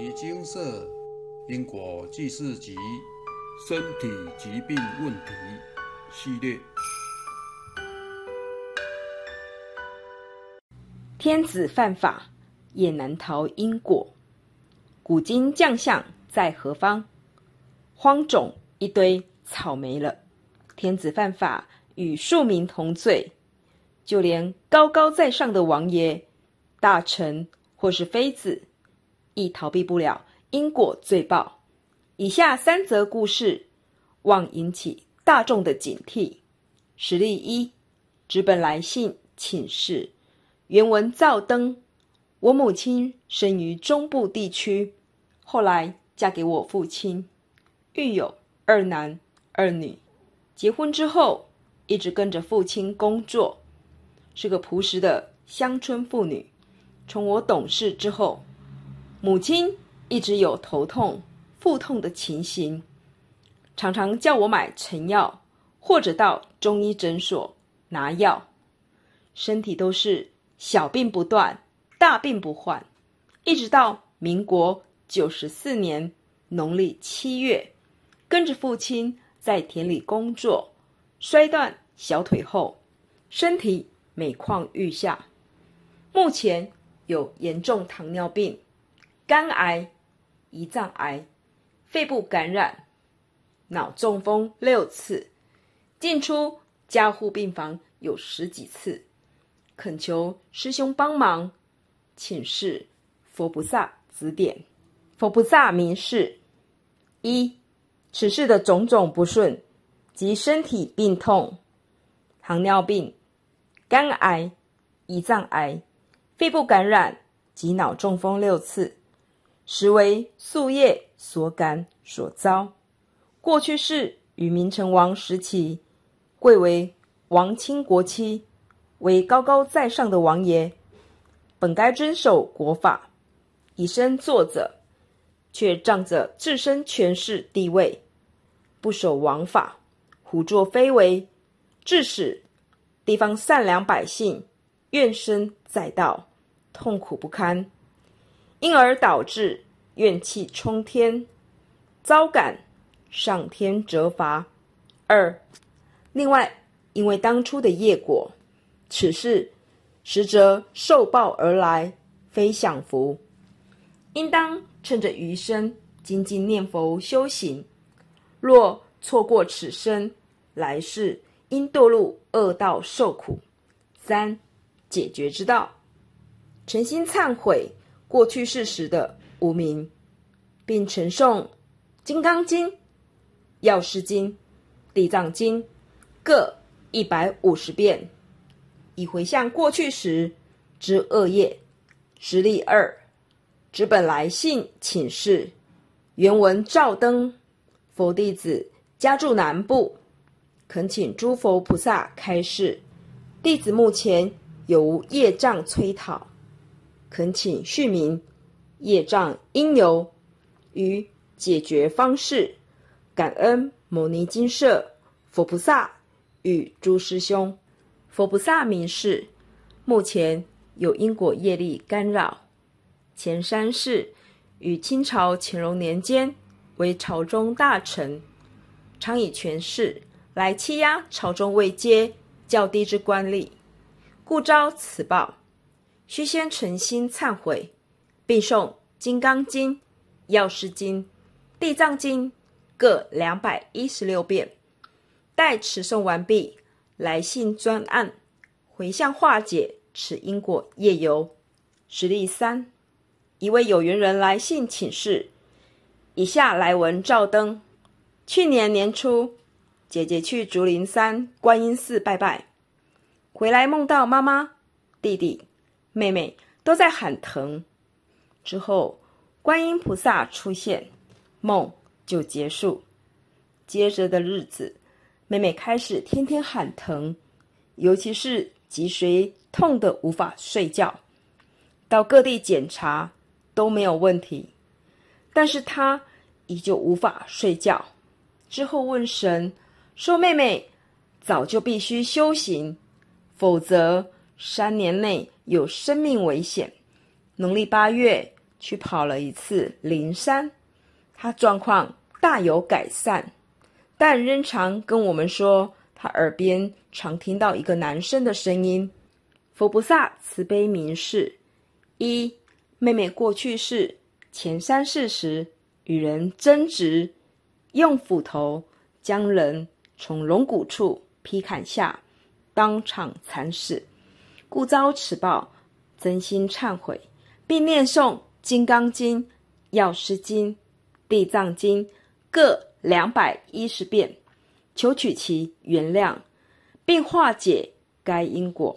遗精舍因果记事集身体疾病问题系列。天子犯法，也难逃因果。古今将相在何方？荒冢一堆草没了。天子犯法，与庶民同罪。就连高高在上的王爷、大臣或是妃子，亦逃避不了因果罪报。以下三则故事，望引起大众的警惕。实例一：纸本来信请示。原文照登。我母亲生于中部地区，后来嫁给我父亲，育有二男二女。结婚之后，一直跟着父亲工作，是个朴实的乡村妇女。从我懂事之后，母亲一直有头痛、腹痛的情形，常常叫我买成药，或者到中医诊所拿药，身体都是。小病不断，大病不患，一直到民国九十四年农历七月，跟着父亲在田里工作，摔断小腿后，身体每况愈下，目前有严重糖尿病、肝癌、胰脏癌、肺部感染、脑中风六次，进出加护病房有十几次。恳求师兄帮忙，请示佛菩萨指点。佛菩萨明示：一、此事的种种不顺及身体病痛，糖尿病、肝癌、胰脏癌、肺部感染及脑中风六次，实为宿业所感所遭。过去是与明成王时期，贵为王亲国戚。为高高在上的王爷，本该遵守国法，以身作则，却仗着自身权势地位，不守王法，胡作非为，致使地方善良百姓怨声载道，痛苦不堪，因而导致怨气冲天，遭感上天责罚。二，另外，因为当初的业果。此事实则受报而来，非享福。应当趁着余生精进念佛修行。若错过此生，来世应堕入恶道受苦。三解决之道：诚心忏悔过去世时的无名，并承诵《金刚经》《药师经》《地藏经》各一百五十遍。以回向过去时之恶业。实例二：纸本来信请示，原文照登。佛弟子家住南部，恳请诸佛菩萨开示。弟子目前有无业障催讨？恳请续明业障因由与解决方式。感恩牟尼金舍佛菩萨与诸师兄。佛菩萨明示，目前有因果业力干扰。前三世与清朝乾隆年间为朝中大臣，常以权势来欺压朝中位阶较低之官吏，故遭此报。须先诚心忏悔，并诵《金刚经》《药师经》《地藏经》各两百一十六遍。待持诵完毕。来信专案回向化解此因果业由。实例三：一位有缘人来信请示，以下来文照登。去年年初，姐姐去竹林山观音寺拜拜，回来梦到妈妈、弟弟、妹妹都在喊疼。之后，观音菩萨出现，梦就结束。接着的日子。妹妹开始天天喊疼，尤其是脊髓痛得无法睡觉，到各地检查都没有问题，但是她依旧无法睡觉。之后问神说：“妹妹早就必须修行，否则三年内有生命危险。”农历八月去跑了一次灵山，他状况大有改善，但仍常跟我们说，他耳边常听到一个男生的声音。佛菩萨慈悲明示：一妹妹过去世前三世时，与人争执，用斧头将人从龙骨处劈砍下，当场惨死，故遭此报，真心忏悔，并念诵《金刚经》《药师经》《地藏经》各两百一十遍，求取其原谅，并化解该因果。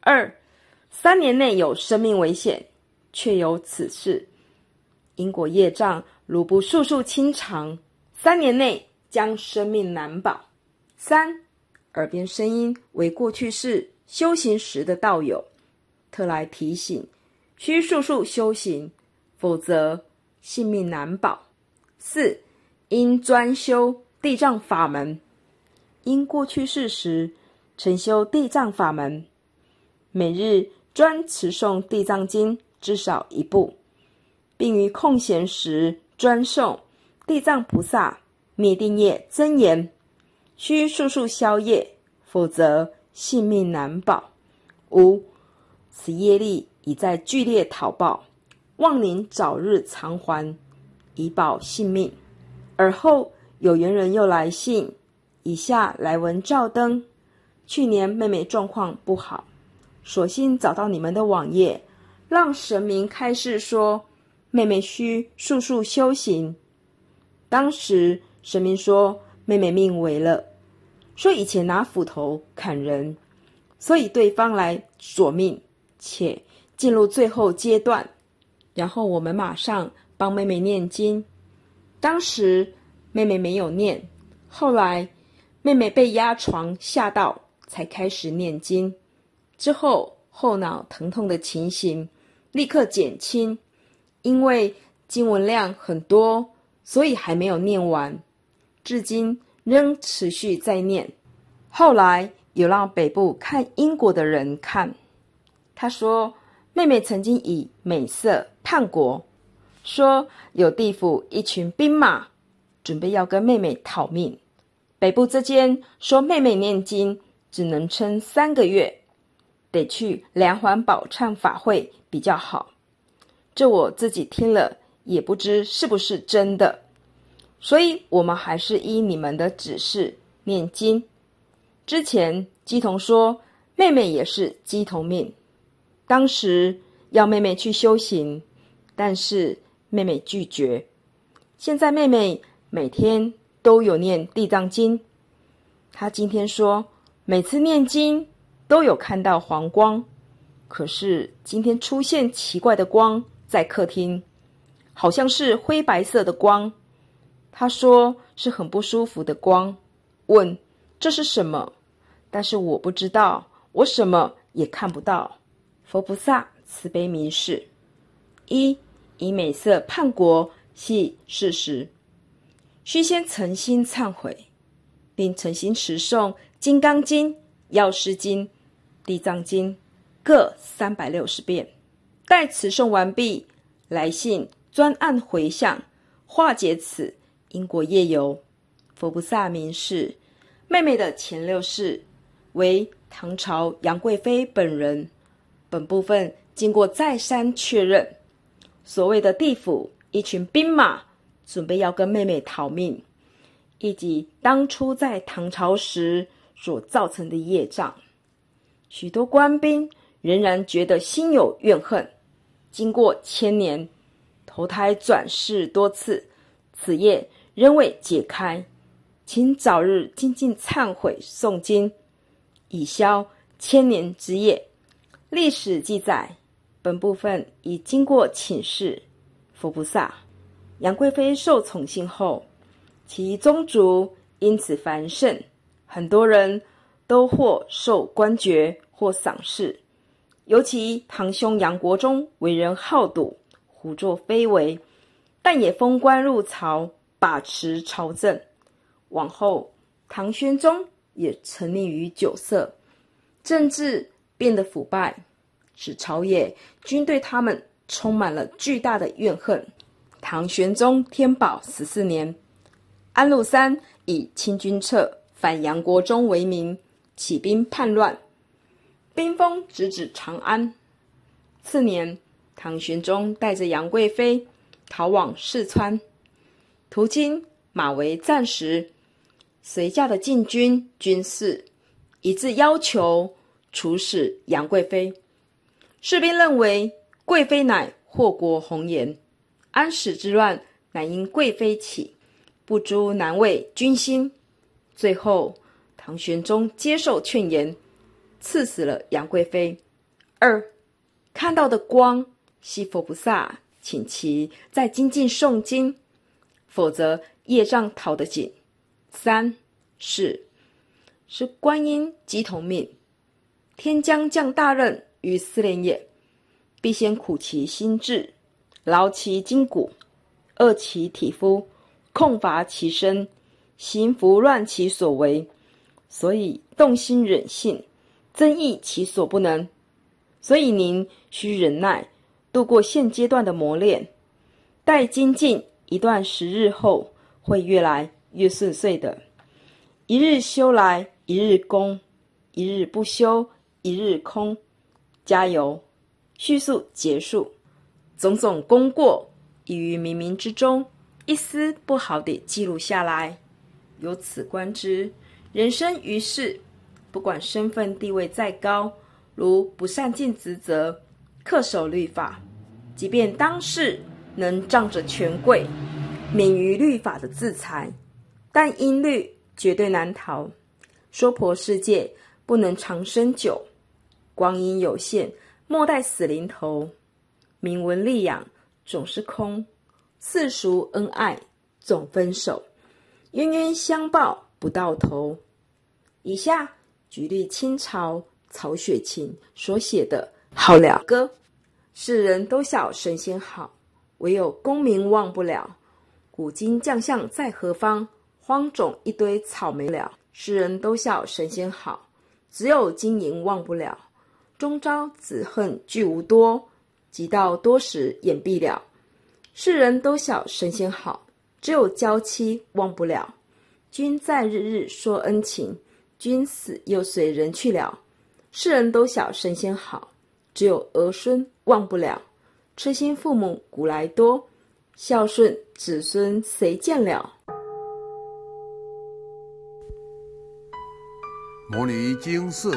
二三年内有生命危险，却有此事，因果业障如不速速清偿，三年内将生命难保。三耳边声音为过去式修行时的道友，特来提醒，需速速修行，否则性命难保。四因专修地藏法门，因过去世时曾修地藏法门。每日专持诵《地藏经》至少一部，并于空闲时专诵地藏菩萨灭定业真言，需速速消业，否则性命难保。五此业力已在剧烈讨报，望您早日偿还，以保性命。而后有缘人又来信，以下来文照灯。去年妹妹状况不好。索性找到你们的网页，让神明开示说：“妹妹需速速修行。”当时神明说：“妹妹命危了，说以前拿斧头砍人，所以对方来索命，且进入最后阶段。然后我们马上帮妹妹念经。当时妹妹没有念，后来妹妹被压床吓到，才开始念经。”之后，后脑疼痛的情形立刻减轻，因为经文量很多，所以还没有念完，至今仍持续在念。后来有让北部看因果的人看，他说妹妹曾经以美色叛国，说有地府一群兵马准备要跟妹妹讨命。北部这间说妹妹念经只能撑三个月。得去梁环宝忏法会比较好，这我自己听了也不知是不是真的，所以我们还是依你们的指示念经。之前姬童说妹妹也是鸡童命，当时要妹妹去修行，但是妹妹拒绝。现在妹妹每天都有念地藏经，她今天说每次念经。都有看到黄光，可是今天出现奇怪的光在客厅，好像是灰白色的光。他说是很不舒服的光，问这是什么？但是我不知道，我什么也看不到。佛菩萨慈悲明示：一以美色叛国系事实，须先诚心忏悔，并诚心持诵《金刚经》《药师经》。地藏经各三百六十遍，待持诵完毕，来信专案回向，化解此英国夜游。佛菩萨明示，妹妹的前六世为唐朝杨贵妃本人。本部分经过再三确认，所谓的地府一群兵马准备要跟妹妹逃命，以及当初在唐朝时所造成的业障。许多官兵仍然觉得心有怨恨，经过千年投胎转世多次，此业仍未解开，请早日精进忏悔诵经，以消千年之业。历史记载，本部分已经过请示佛菩萨，杨贵妃受宠幸后，其宗族因此繁盛，很多人。都或受官爵，或赏识。尤其堂兄杨国忠为人好赌，胡作非为，但也封官入朝，把持朝政。往后，唐玄宗也沉溺于酒色，政治变得腐败，使朝野均对他们充满了巨大的怨恨。唐玄宗天宝十四年，安禄山以清君侧反杨国忠为名，起兵叛乱，兵锋直指长安。次年，唐玄宗带着杨贵妃逃往四川，途经马嵬战时，随驾的禁军军士一致要求处死杨贵妃。士兵认为贵妃乃祸国红颜，安史之乱乃因贵妃起，不诛难为军心。最后，唐玄宗接受劝言，赐死了杨贵妃。二，看到的光，西佛菩萨，请其在精进诵经，否则业障逃得紧。三，是是观音即同命，天将降大任。于思连也，必先苦其心志，劳其筋骨，饿其体肤，空乏其身，行拂乱其所为，所以动心忍性，增益其所不能。所以您需忍耐，度过现阶段的磨练，待精进一段时日后，会越来越顺遂的。一日修来一日功，一日不修一日空。加油！叙述结束，种种功过已于冥冥之中，一丝不好地记录下来。由此观之，人生于世，不管身份地位再高，如不善尽职责、恪守律法，即便当世能仗着权贵，免于律法的制裁，但因律绝对难逃。娑婆世界不能长生久。光阴有限，莫待死临头。名闻利养总是空，世俗恩爱总分手，冤冤相报不到头。以下举例清朝曹雪芹所写的《好了歌》：世人都晓神仙好，唯有功名忘不了。古今将相在何方？荒冢一堆草没了。世人都笑神仙好，只有金银忘不了。终朝子恨聚无多，及到多时眼闭了。世人都晓神仙好，只有娇妻忘不了。君在日日说恩情，君死又随人去了。世人都晓神仙好，只有儿孙忘不了。痴心父母古来多，孝顺子孙谁见了？摩尼经寺。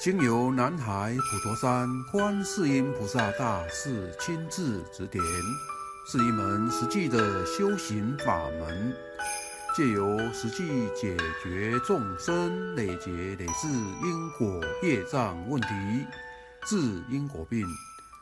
经由南海普陀山观世音菩萨大士亲自指点，是一门实际的修行法门，借由实际解决众生累劫累世因果业障问题，治因果病，